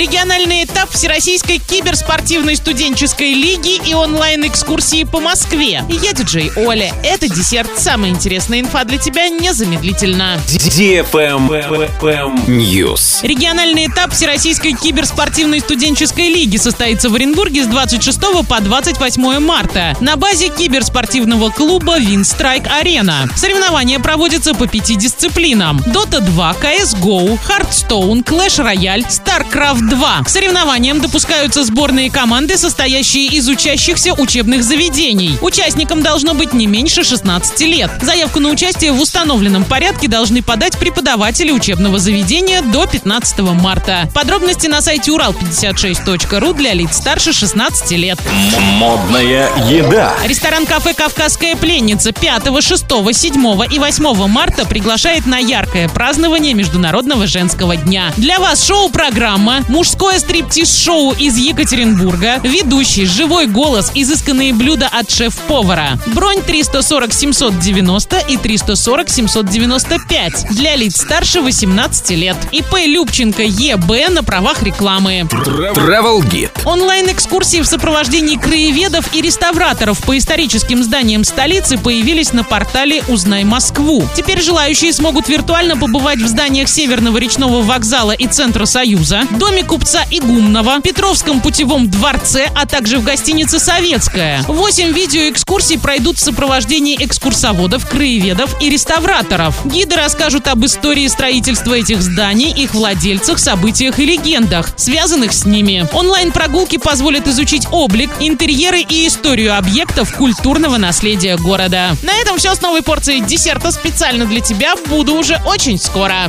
Региональный этап Всероссийской киберспортивной студенческой лиги и онлайн-экскурсии по Москве. Я диджей Оля. Это десерт. Самая интересная инфа для тебя незамедлительно. News. Региональный этап Всероссийской киберспортивной студенческой лиги состоится в Оренбурге с 26 по 28 марта на базе киберспортивного клуба Винстрайк Арена. Соревнования проводятся по пяти дисциплинам. Dota 2, CSGO, Hearthstone, Clash Royale, StarCraft 2. К соревнованиям допускаются сборные команды, состоящие из учащихся учебных заведений. Участникам должно быть не меньше 16 лет. Заявку на участие в установленном порядке должны подать преподаватели учебного заведения до 15 марта. Подробности на сайте урал56.ру для лиц старше 16 лет. Модная еда. Ресторан-кафе «Кавказская пленница» 5, 6, 7 и 8 марта приглашает на яркое празднование Международного женского дня. Для вас шоу-программа, мужское стриптиз-шоу из Екатеринбурга, ведущий, живой голос, изысканные блюда от шеф-повара. Бронь 340 790 и 340 795 для лиц старше 18 лет. ИП Любченко ЕБ на правах рекламы. Travel Guide. Онлайн-экскурсии в сопровождении краеведов и реставраторов по историческим зданиям столицы появились на портале «Узнай Москву». Теперь желающие смогут виртуально побывать в зданиях Северного речного вокзала и Центра Союза, Доме купца Игумнова, Петровском путевом дворце, а также в гостинице «Советская». Восемь видеоэкскурсий пройдут в сопровождении экскурсоводов, краеведов и реставраторов. Гиды расскажут об истории строительства этих зданий, их владельцах, событиях и легендах, связанных с ними. Онлайн-прогулки позволят изучить облик, интерьеры и историю объектов культурного наследия города. На этом все с новой порцией десерта специально для тебя. Буду уже очень скоро.